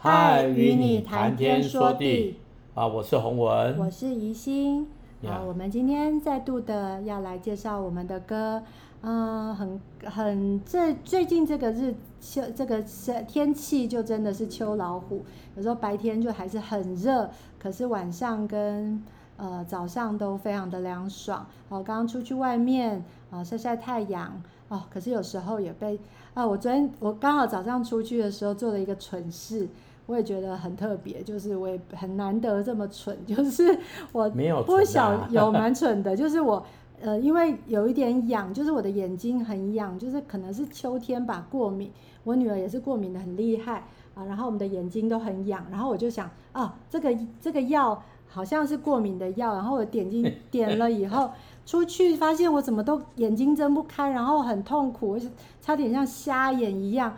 嗨，与你谈天说地啊！我是洪文，我是怡心。啊，我们今天再度的要来介绍我们的歌。嗯，很很这最近这个日秋这个天气就真的是秋老虎。有时候白天就还是很热，可是晚上跟呃早上都非常的凉爽。哦，刚刚出去外面啊晒晒太阳哦，可是有时候也被啊，我昨天我刚好早上出去的时候做了一个蠢事。我也觉得很特别，就是我也很难得这么蠢，就是我不小 有蛮蠢的，就是我呃，因为有一点痒，就是我的眼睛很痒，就是可能是秋天吧，过敏。我女儿也是过敏的很厉害啊，然后我们的眼睛都很痒，然后我就想啊，这个这个药好像是过敏的药，然后我点睛 点了以后出去发现我怎么都眼睛睁不开，然后很痛苦，差点像瞎眼一样。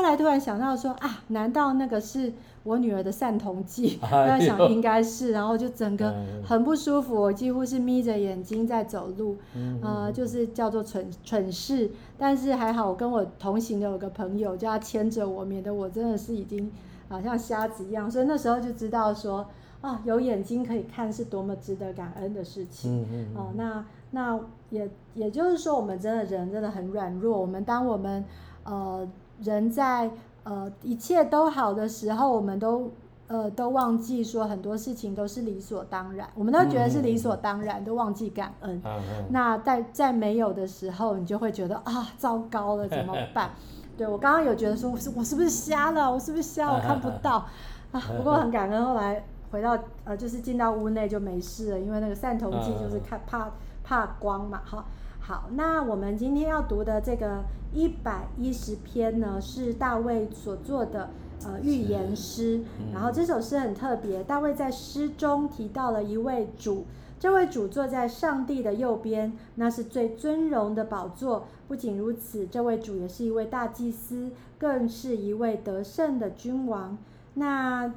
后来突然想到说啊，难道那个是我女儿的散瞳剂？我在 想应该是，然后就整个很不舒服，我几乎是眯着眼睛在走路，呃，就是叫做蠢蠢事。但是还好，我跟我同行的有个朋友，叫他牵着我，免得我真的是已经好像瞎子一样。所以那时候就知道说啊，有眼睛可以看是多么值得感恩的事情。哦，那那也也就是说，我们真的人真的很软弱。我们当我们呃。人在呃一切都好的时候，我们都呃都忘记说很多事情都是理所当然，我们都觉得是理所当然，嗯、都忘记感恩。嗯嗯、那在在没有的时候，你就会觉得啊，糟糕了，怎么办？对，我刚刚有觉得说，我是我是不是瞎了？我是不是瞎？我看不到啊。不过很感恩，后来回到呃就是进到屋内就没事了，因为那个散瞳剂就是看怕怕光嘛，哈。好，那我们今天要读的这个一百一十篇呢，是大卫所做的呃预言诗。嗯、然后这首诗很特别，大卫在诗中提到了一位主，这位主坐在上帝的右边，那是最尊荣的宝座。不仅如此，这位主也是一位大祭司，更是一位得胜的君王。那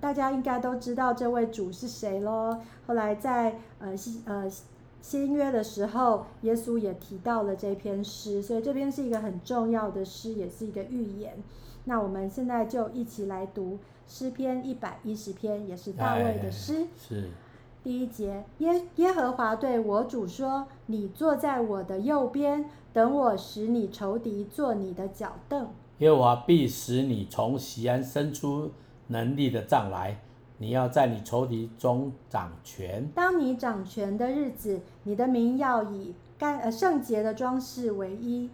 大家应该都知道这位主是谁喽？后来在呃呃。新约的时候，耶稣也提到了这篇诗，所以这篇是一个很重要的诗，也是一个预言。那我们现在就一起来读诗篇一百一十篇，也是大卫的诗。是。第一节，耶耶和华对我主说：“你坐在我的右边，等我使你仇敌坐你的脚凳。”耶和华必使你从西安伸出能力的杖来。你要在你仇敌中掌权。当你掌权的日子，你的名要以干呃圣洁的装饰为衣，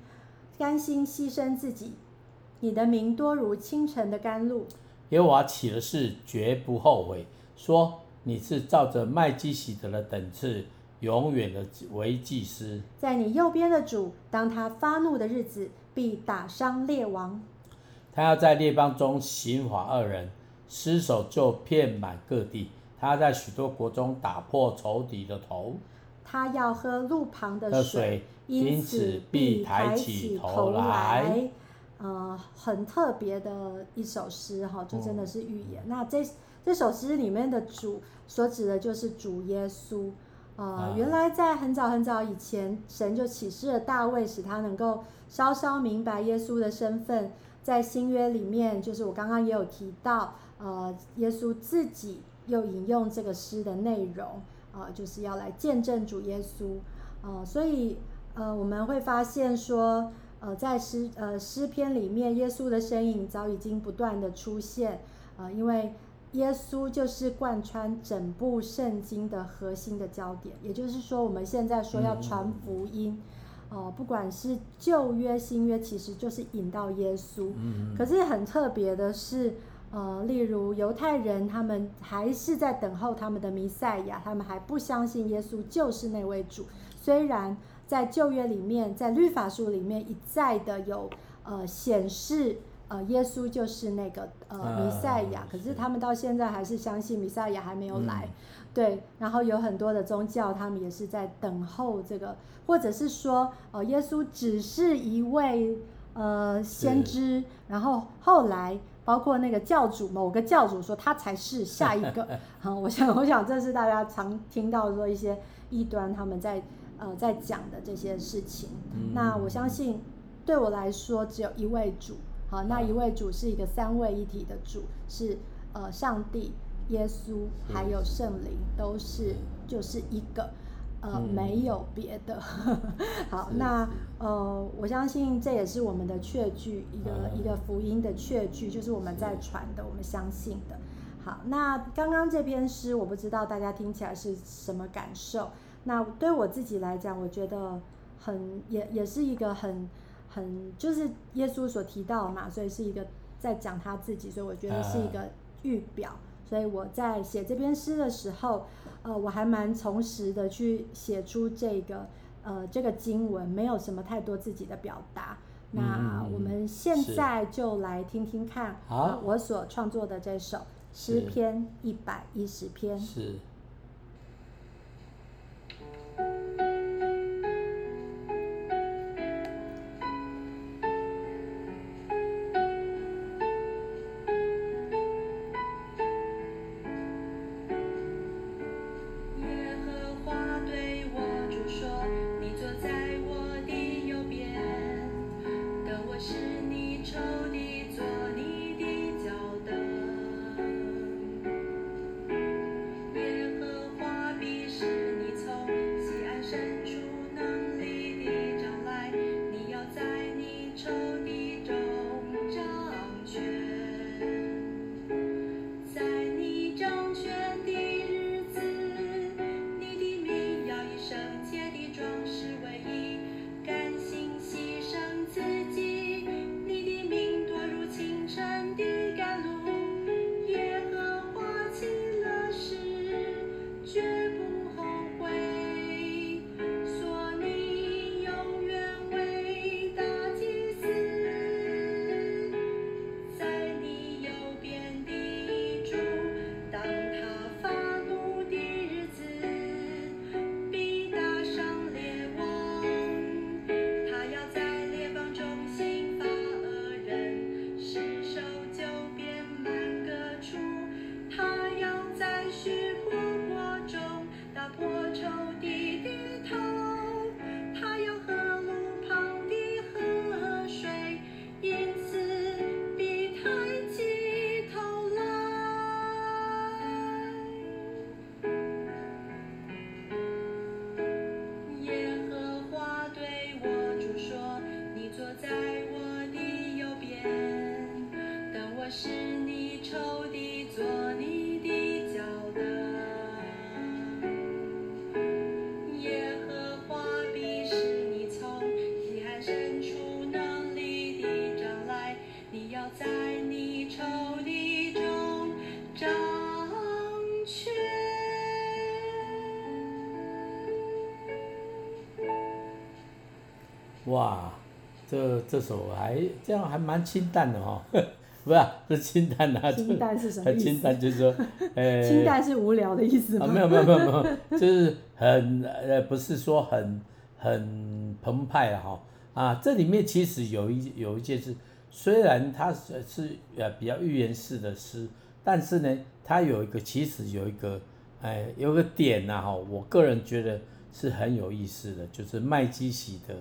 甘心牺牲自己。你的名多如清晨的甘露。耶和华起了誓，绝不后悔，说你是照着麦基洗德的等次，永远的为祭司。在你右边的主，当他发怒的日子，必打伤列王。他要在列邦中刑罚恶人。尸首就遍满各地，他在许多国中打破仇敌的头。他要喝路旁的水，因此必抬起头来。呃，很特别的一首诗哈，就真的是预言。嗯、那这这首诗里面的主所指的就是主耶稣。呃，原来在很早很早以前，神就启示了大卫，使他能够稍稍明白耶稣的身份。在新约里面，就是我刚刚也有提到。呃，耶稣自己又引用这个诗的内容，啊、呃，就是要来见证主耶稣，呃，所以呃，我们会发现说，呃，在诗呃诗篇里面，耶稣的身影早已经不断的出现，呃，因为耶稣就是贯穿整部圣经的核心的焦点，也就是说，我们现在说要传福音，呃，不管是旧约、新约，其实就是引到耶稣，可是很特别的是。呃，例如犹太人，他们还是在等候他们的弥赛亚，他们还不相信耶稣就是那位主。虽然在旧约里面，在律法书里面一再的有呃显示，呃耶稣就是那个呃弥赛亚，可是他们到现在还是相信弥赛亚还没有来。嗯、对，然后有很多的宗教，他们也是在等候这个，或者是说，呃耶稣只是一位呃先知，然后后来。包括那个教主，某个教主说他才是下一个。好，我想，我想这是大家常听到说一些异端他们在呃在讲的这些事情。嗯、那我相信，对我来说，只有一位主，好，那一位主是一个三位一体的主，是呃上帝、耶稣还有圣灵，都是就是一个。呃，没有别的。好，那呃，我相信这也是我们的确据，一个一个福音的确据，就是我们在传的，我们相信的。好，那刚刚这篇诗，我不知道大家听起来是什么感受。那对我自己来讲，我觉得很也也是一个很很就是耶稣所提到嘛，所以是一个在讲他自己，所以我觉得是一个预表。所以我在写这篇诗的时候。呃，我还蛮从实的去写出这个，呃，这个经文，没有什么太多自己的表达。嗯、那我们现在就来听听看，呃、我所创作的这首诗篇一百一十篇。是。哇，这这首还这样还蛮清淡的哈、哦，不是、啊、不是清淡的、啊，清淡是什么意思？清淡就是说，呃，清淡是无聊的意思吗？啊，没有没有没有没有，就是很呃不是说很很澎湃了哈啊，这里面其实有一有一件事，虽然它是是呃比较寓言式的诗，但是呢，它有一个其实有一个哎有个点呐、啊、哈，我个人觉得是很有意思的，就是麦基喜德。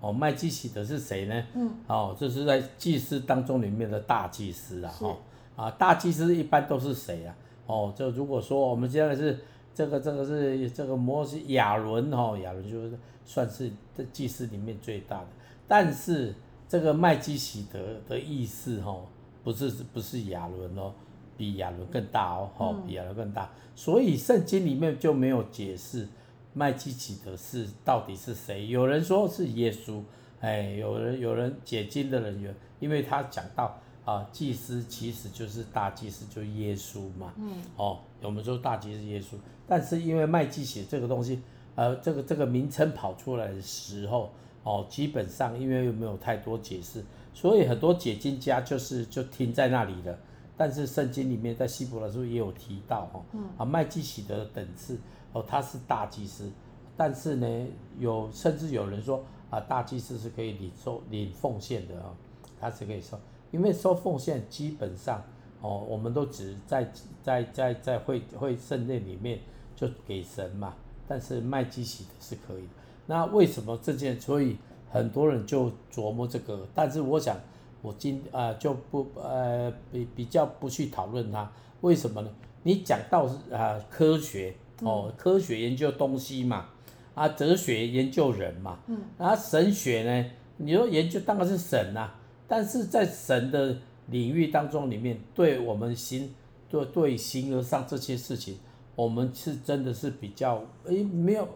哦，麦基洗德是谁呢？嗯，哦，这是在祭司当中里面的大祭司啊，哈是，啊，大祭司一般都是谁啊？哦，就如果说我们现在是这个这个是这个摩西亚伦哈，亚伦就是算是这祭司里面最大的，但是这个麦基洗德的意思哈，不是不是亚伦哦，比亚伦更大哦，哈，比亚伦更大，所以圣经里面就没有解释。麦基洗德是到底是谁？有人说是耶稣，哎，有人有人解经的人员，因为他讲到啊，祭司其实就是大祭司，就是耶稣嘛。嗯。哦，我们说大祭司耶稣，但是因为麦基洗这个东西，呃，这个这个名称跑出来的时候，哦，基本上因为又没有太多解释，所以很多解经家就是就停在那里了。但是圣经里面在希伯来书也有提到，哈，啊，麦基洗德的等次。哦，他是大祭司，但是呢，有甚至有人说啊，大祭司是可以领受领奉献的啊，他是可以收，因为收奉献基本上哦，我们都只在在在在会会圣殿里面就给神嘛，但是麦基洗德是可以的。那为什么这件？所以很多人就琢磨这个，但是我想，我今啊、呃、就不呃比比较不去讨论它，为什么呢？你讲到是啊科学哦，科学研究东西嘛，啊哲学研究人嘛，嗯，啊神学呢，你说研究当然是神呐、啊，但是在神的领域当中里面，对我们心对对形而上这些事情，我们是真的是比较诶没有。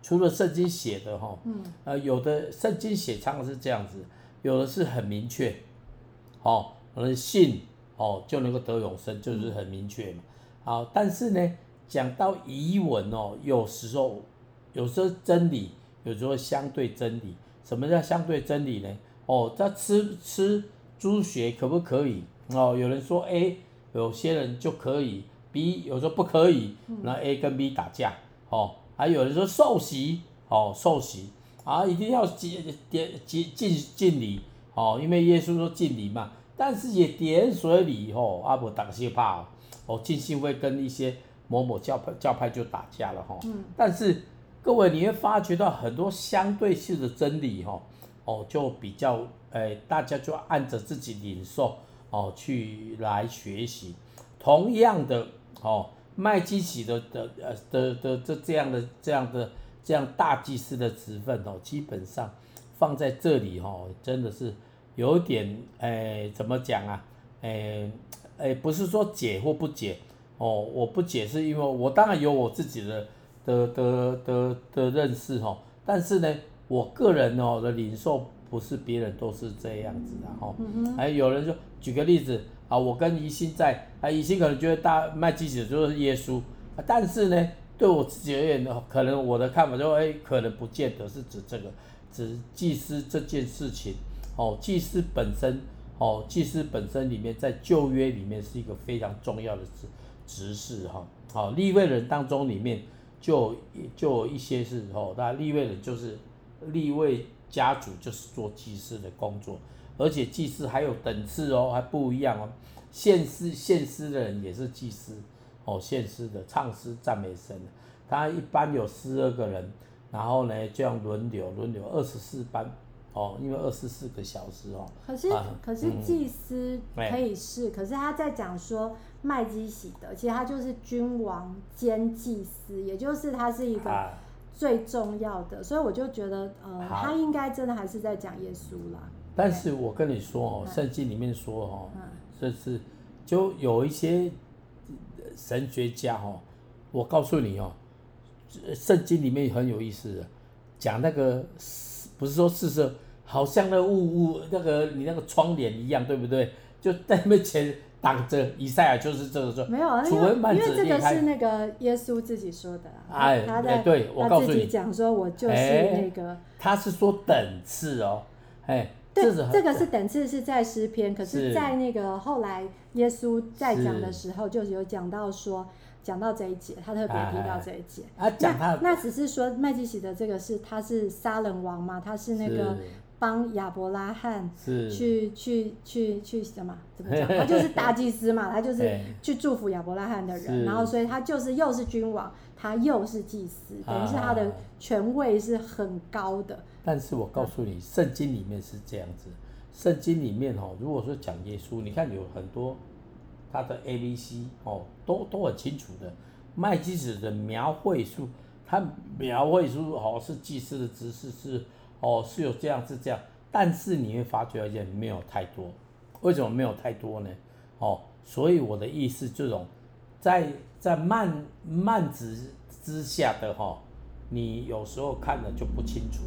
除了圣经写的哈，呃，有的圣经写常常是这样子，有的是很明确，哦，可能信哦就能够得永生，就是很明确嘛。好，但是呢，讲到疑文哦，有时候有时候真理，有时候相对真理。什么叫相对真理呢？哦，这吃吃猪血可不可以？哦，有人说 A，有些人就可以；B 有时候不可以，那 A 跟 B 打架，哦。还有人说受洗，哦，受洗啊，一定要点点敬敬敬礼，哦，因为耶稣说敬礼嘛。但是也点水礼，哦，阿伯打些怕，哦，进信会跟一些某某教派教派就打架了，哈、哦。嗯。但是各位你会发觉到很多相对性的真理，哈，哦，就比较，哎，大家就按着自己领受，哦，去来学习。同样的，哦。麦基洗的的呃的的这这样的这样的这样大祭司的职分哦，基本上放在这里哦，真的是有点诶怎么讲啊？诶诶不是说解或不解哦，我不解是，因为我当然有我自己的的的的的认识哦，但是呢，我个人哦的领受不是别人都是这样子的哈。还有人说，举个例子。啊，我跟宜兴在啊，宜兴可能觉得大麦基洗德就是耶稣，但是呢，对我自己而言呢，可能我的看法就哎，可能不见得是指这个，指祭司这件事情。哦，祭司本身，哦，祭司本身里面在旧约里面是一个非常重要的职职事哈。好，立位人当中里面就就有一些是哦，那立位人就是立位家族就是做祭司的工作。而且祭司还有等次哦，还不一样哦。献诗献诗的人也是祭司哦，献诗的唱诗赞美神的，他一般有十二个人，然后呢这样轮流轮流二十四班。哦，因为二十四个小时哦。可是、啊、可是祭司可以是，嗯、可是他在讲说麦基喜德，其实他就是君王兼祭司，也就是他是一个最重要的，啊、所以我就觉得呃，他应该真的还是在讲耶稣啦。但是我跟你说哦，圣经里面说哦，这是就有一些神学家哦，我告诉你哦，圣经里面很有意思的，讲那个不是说四色，好像那雾雾那个你那个窗帘一样，对不对？就在面前挡着以赛亚，就是这个说没有，因为因为这个是那个耶稣自己说的，哎，他在对我告诉你讲说我就是那个，他是说等次哦，哎。对，这个是等次是在诗篇，可是，在那个后来耶稣在讲的时候，就有讲到说，讲到这一节，他特别提到这一节。啊，讲他那只是说麦基洗德这个是他是杀人王嘛，他是那个帮亚伯拉罕去去去去什么？怎么讲？他就是大祭司嘛，他就是去祝福亚伯拉罕的人，然后所以他就是又是君王，他又是祭司，等于是他的权位是很高的。但是我告诉你，圣经里面是这样子。圣经里面哦，如果说讲耶稣，你看有很多他的 A、B、C 哦，都都很清楚的。麦基子的描绘书，他描绘书哦是祭司的姿势是哦是有这样是这样，但是你会发觉而且没有太多。为什么没有太多呢？哦，所以我的意思，这种在在慢慢子之下的哈、哦，你有时候看了就不清楚。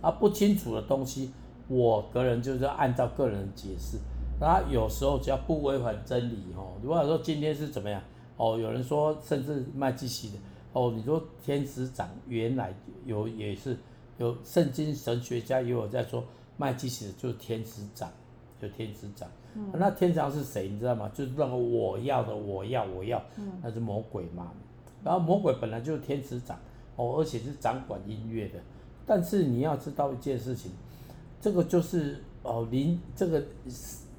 啊，不清楚的东西，我个人就是按照个人的解释。那有时候只要不违反真理哦，如果说今天是怎么样哦，有人说甚至麦基洗德哦，你说天使长原来有也是有圣经神学家也有在说麦基洗德就是天使长，就天使长。嗯、那天使长是谁？你知道吗？就是那个我要的，我要，我要，那是魔鬼嘛。然后魔鬼本来就是天使长哦，而且是掌管音乐的。但是你要知道一件事情，这个就是哦，灵这个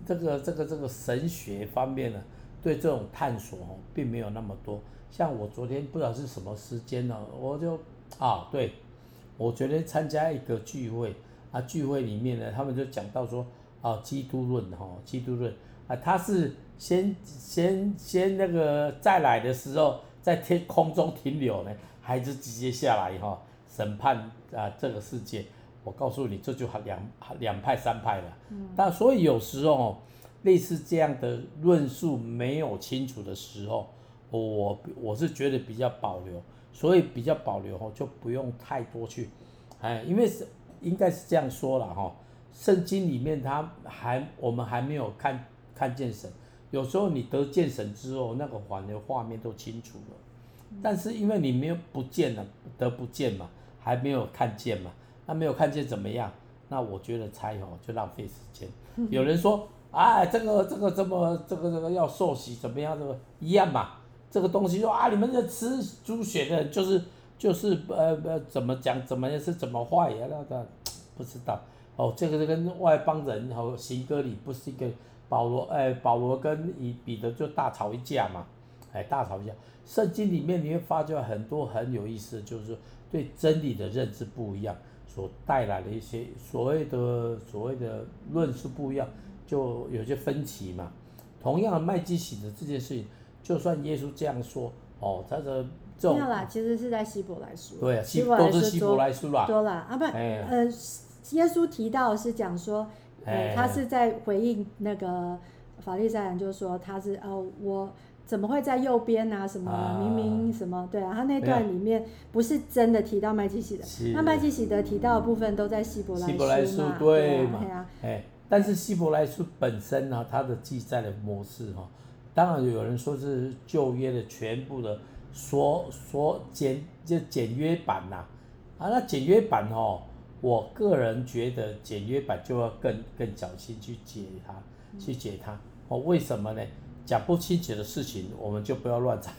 这个这个这个神学方面呢，对这种探索哦，并没有那么多。像我昨天不知道是什么时间呢，我就啊，对，我昨天参加一个聚会啊，聚会里面呢，他们就讲到说，哦，基督论哈，基督论啊，他是先先先那个再来的时候在天空中停留呢，还是直接下来哈审判啊这个世界？我告诉你，这就两两派三派了。嗯，但所以有时候类似这样的论述没有清楚的时候，我我是觉得比较保留，所以比较保留哦，就不用太多去，哎，因为是应该是这样说了哈。圣经里面，他还我们还没有看看见神。有时候你得见神之后，那个反而画面都清楚了。但是因为你没有不见了，得不见嘛，还没有看见嘛，那没有看见怎么样？那我觉得猜哦，就浪费时间。有人说，哎，这个这个这么这个这个要受洗怎么样？这个一样嘛。这个东西说啊，你们这吃猪血的，就是就是呃呃怎么讲怎么样是怎么坏呀？那个不知道。哦，这个是跟外邦人和行割礼，不是一个保罗哎，保罗跟以彼得就大吵一架嘛，哎，大吵一架。圣经里面你会发觉很多很有意思，就是对真理的认知不一样，所带来的一些所谓的所谓的论述不一样，就有些分歧嘛。同样的麦基洗德这件事情，就算耶稣这样说，哦，他的这种没有啦，其实是在希伯来书，对啊，希都是希伯来书啦，多啦啊不，哎、呃。耶稣提到是讲说，呃，他是在回应那个法利赛人，就是说他是哦，我怎么会在右边啊？什么明明什么？对啊，他那段里面不是真的提到麦基喜德，那麦基喜德提到的部分都在希伯来书嘛？希伯来书对嘛？哎，但是希伯来书本身呢，它的记载的模式哈，当然有人说是旧约的全部的缩缩简就简约版呐，啊，那简约版哦。我个人觉得简约版就要更更小心去解它，去解它。哦，为什么呢？讲不清楚的事情，我们就不要乱猜，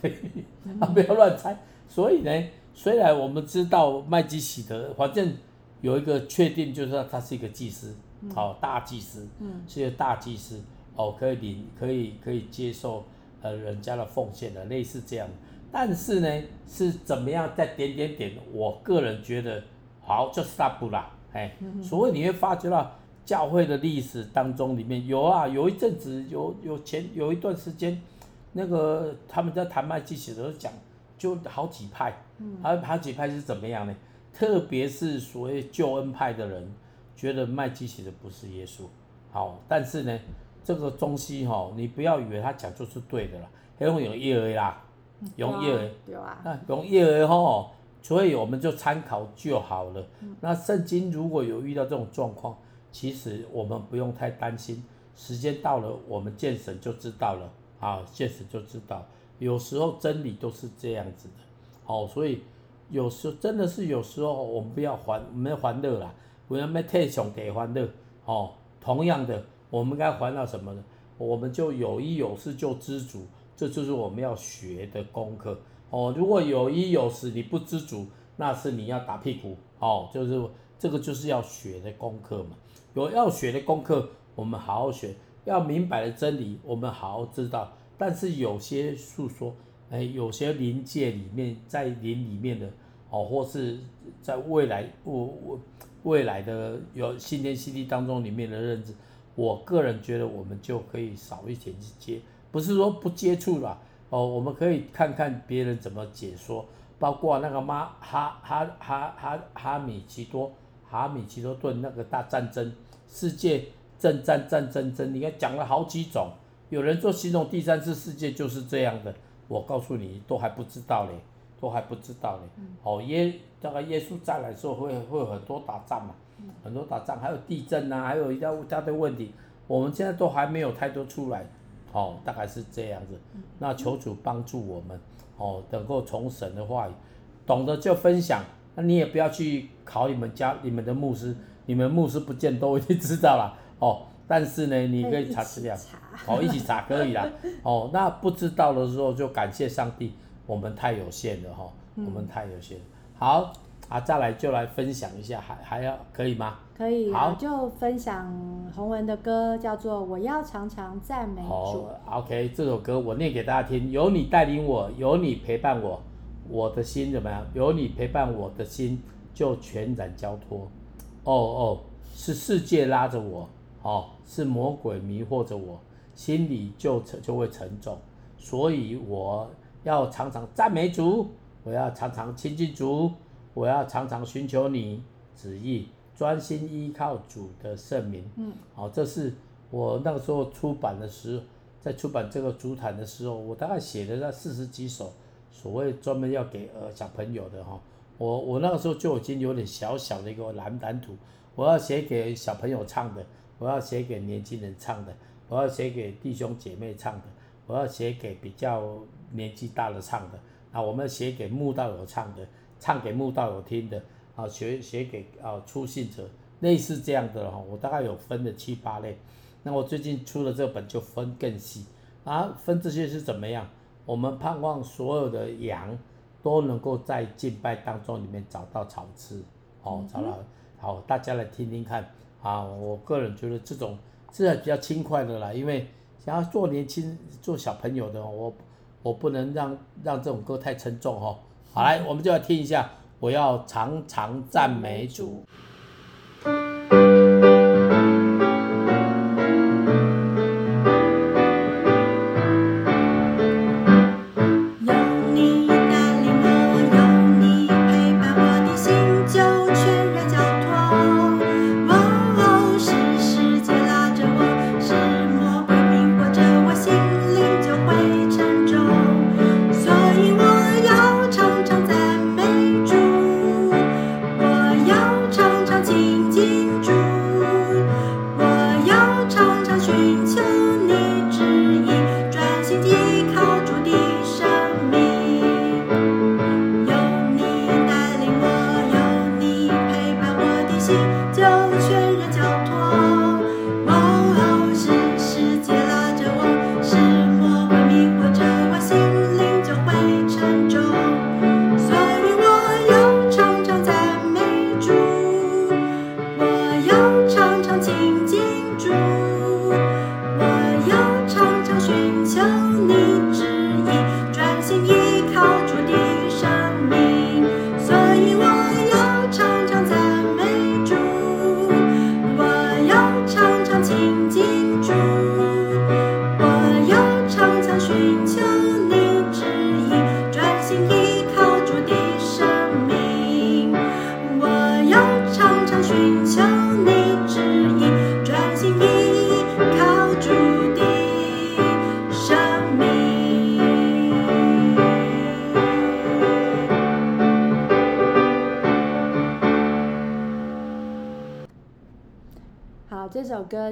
啊，不要乱猜。所以呢，虽然我们知道麦基喜德，反正有一个确定，就是说他是一个祭司，哦，大祭司，是一个大祭司，哦，可以领，可以可以接受呃人家的奉献的，类似这样。但是呢，是怎么样在点点点？我个人觉得。好，就是他不啦，哎，所以你会发觉到教会的历史当中里面有啊，有一阵子有有前有一段时间，那个他们在谈麦基洗德的时候讲，就好几派，还有好几派是怎么样呢？特别是所谓救恩派的人，觉得麦基洗德不是耶稣，好，但是呢，这个东西哈，你不要以为他讲就是对的啦，用有业而啦，用业而，对啊，那用业而吼。所以我们就参考就好了。那圣经如果有遇到这种状况，其实我们不用太担心。时间到了，我们见神就知道了。啊，见神就知道。有时候真理都是这样子的。哦，所以有时候真的是有时候我们不要还，我们要欢乐啦，不要咩太想给欢乐。哦，同样的，我们该欢乐什么呢？我们就有衣有食就知足，这就是我们要学的功课。哦，如果有衣有食你不知足，那是你要打屁股。哦，就是这个就是要学的功课嘛。有要学的功课，我们好好学；要明白的真理，我们好好知道。但是有些诉说，哎，有些灵界里面，在灵里面的，哦，或是在未来，我我未来的有新天新地当中里面的认知，我个人觉得我们就可以少一点去接，不是说不接触了。哦，我们可以看看别人怎么解说，包括那个妈哈哈哈哈哈米奇多哈米奇多顿那个大战争，世界正战战争争，你看讲了好几种，有人说形容第三次世界就是这样的，我告诉你都还不知道嘞，都还不知道嘞。哦，耶，这个耶稣再来的时候会会有很多打仗嘛，很多打仗，还有地震呐、啊，还有一大大堆问题，我们现在都还没有太多出来。哦，大概是这样子。那求主帮助我们，哦，能够从神的话语，懂得就分享。那你也不要去考你们家、你们的牧师，你们牧师不见都已经知道了。哦，但是呢，你可以查资料，哦，一起查可以啦。哦，那不知道的时候就感谢上帝，我们太有限了哈，我们太有限了。好。啊，再来就来分享一下，还还要可以吗？可以，好，就分享洪文的歌，叫做《我要常常赞美主》。哦，OK，这首歌我念给大家听。有你带领我，有你陪伴我，我的心怎么样？有你陪伴我的心就全然交托。哦哦，是世界拉着我，哦，是魔鬼迷惑着我，心里就就会沉重，所以我要常常赞美主，我要常常亲近主，我要常常寻求你旨意，专心依靠主的圣名。嗯，好，这是我那个时候出版的时候，在出版这个主坛的时候，我大概写了那四十几首，所谓专门要给呃小朋友的哈。我我那个时候就已经有点小小的一个蓝蓝图，我要写给小朋友唱的，我要写给年轻人唱的，我要写给弟兄姐妹唱的，我要写给比较年纪大的唱的，啊，我们写给慕道友唱的，唱给慕道友听的，啊，写写给啊初信者，类似这样的哈，我大概有分了七八类，那我最近出了这本就分更细，啊，分这些是怎么样？我们盼望所有的羊。都能够在敬拜当中里面找到草吃，哦，找到好，大家来听听看啊！我个人觉得这种是比较轻快的啦，因为想要做年轻、做小朋友的，我我不能让让这种歌太沉重哦。好，来，我们就来听一下，我要常常赞美主。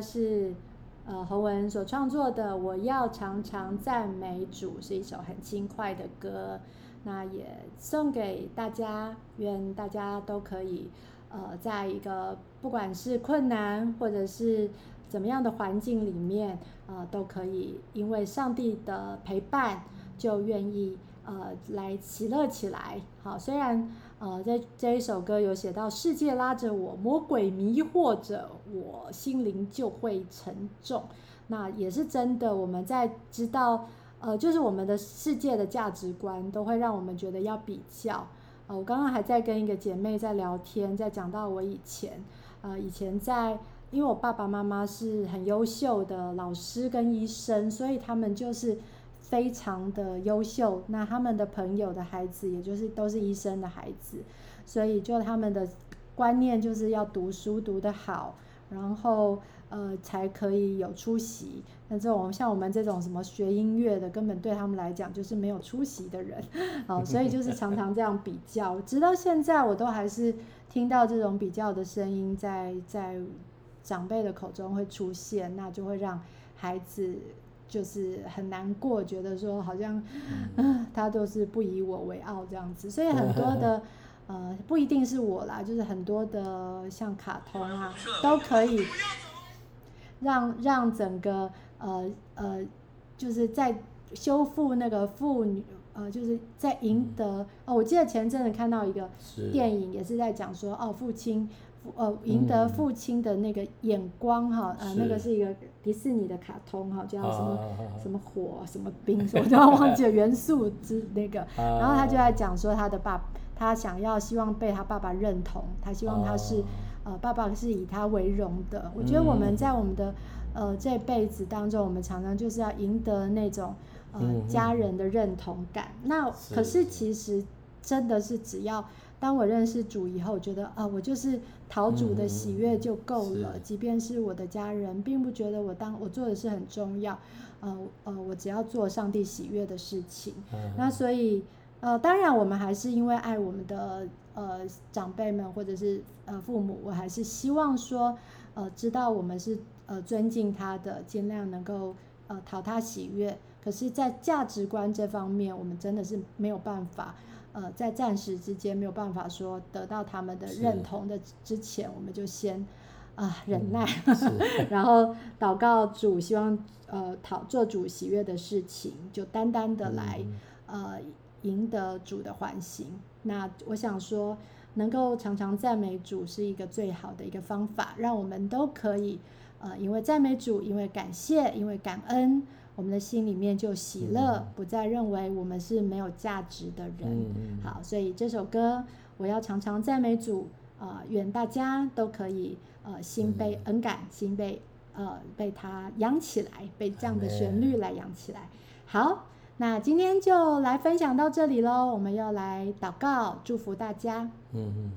是呃洪文所创作的，我要常常赞美主，是一首很轻快的歌。那也送给大家，愿大家都可以呃，在一个不管是困难或者是怎么样的环境里面，呃，都可以因为上帝的陪伴，就愿意呃来喜乐起来。好，虽然。呃，在这一首歌有写到，世界拉着我，魔鬼迷惑着我，心灵就会沉重。那也是真的。我们在知道，呃，就是我们的世界的价值观都会让我们觉得要比较。呃，我刚刚还在跟一个姐妹在聊天，在讲到我以前，呃，以前在，因为我爸爸妈妈是很优秀的老师跟医生，所以他们就是。非常的优秀，那他们的朋友的孩子，也就是都是医生的孩子，所以就他们的观念就是要读书读得好，然后呃才可以有出息。那这种像我们这种什么学音乐的，根本对他们来讲就是没有出息的人，好，所以就是 常常这样比较，直到现在我都还是听到这种比较的声音在在长辈的口中会出现，那就会让孩子。就是很难过，觉得说好像，嗯，他都是不以我为傲这样子，所以很多的，呃，不一定是我啦，就是很多的像卡通啊，都可以让让整个呃呃，就是在修复那个妇女，呃，就是在赢得哦，我记得前阵子看到一个电影，也是在讲说哦，父亲。呃，赢得父亲的那个眼光哈，呃，那个是一个迪士尼的卡通哈，叫什么什么火什么冰，什么都忘记了元素之那个，然后他就在讲说他的爸，他想要希望被他爸爸认同，他希望他是呃，爸爸是以他为荣的。我觉得我们在我们的呃这辈子当中，我们常常就是要赢得那种呃家人的认同感。那可是。其实真的是只要当我认识主以后，我觉得啊、呃，我就是讨主的喜悦就够了。即便是我的家人，并不觉得我当我做的是很重要。呃呃，我只要做上帝喜悦的事情。那所以呃，当然我们还是因为爱我们的。呃，长辈们或者是呃父母，我还是希望说，呃，知道我们是呃尊敬他的，尽量能够呃讨他喜悦。可是，在价值观这方面，我们真的是没有办法，呃，在暂时之间没有办法说得到他们的认同的之前，我们就先啊、呃、忍耐，嗯、然后祷告主，希望呃讨做主喜悦的事情，就单单的来、嗯、呃赢得主的欢心。那我想说，能够常常赞美主是一个最好的一个方法，让我们都可以，呃，因为赞美主，因为感谢，因为感恩，我们的心里面就喜乐，嗯、不再认为我们是没有价值的人。嗯、好，所以这首歌我要常常赞美主，呃，愿大家都可以，呃，心被恩感，嗯、心被，呃，被他养起来，被这样的旋律来养起来。好。那今天就来分享到这里喽，我们要来祷告，祝福大家。嗯嗯，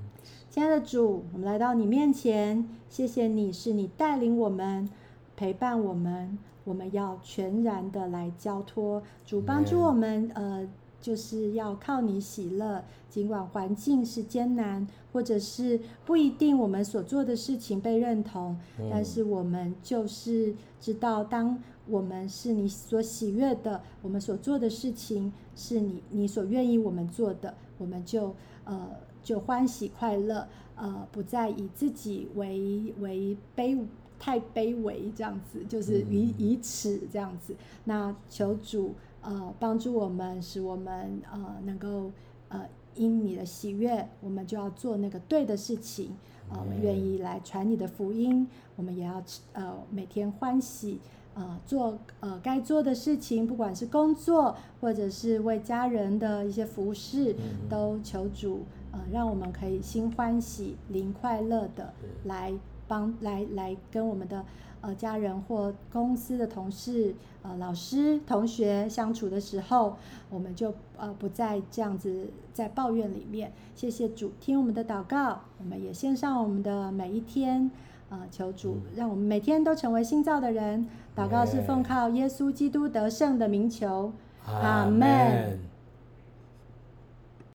亲爱的主，我们来到你面前，谢谢你是你带领我们，陪伴我们，我们要全然的来交托，主帮助我们，呃。就是要靠你喜乐，尽管环境是艰难，或者是不一定我们所做的事情被认同，嗯、但是我们就是知道，当我们是你所喜悦的，我们所做的事情是你你所愿意我们做的，我们就呃就欢喜快乐，呃不再以自己为为卑太卑微这样子，就是以以此这样子，那求主。呃，帮助我们，使我们呃能够呃因你的喜悦，我们就要做那个对的事情。呃，我们愿意来传你的福音，我们也要呃每天欢喜呃做呃该做的事情，不管是工作或者是为家人的一些服饰，都求主呃让我们可以心欢喜、灵快乐的来帮来来跟我们的。呃，家人或公司的同事、呃，老师、同学相处的时候，我们就呃不再这样子在抱怨里面。谢谢主，听我们的祷告，我们也献上我们的每一天，呃，求主让我们每天都成为新造的人。祷告是奉靠耶稣基督得胜的名求，阿门。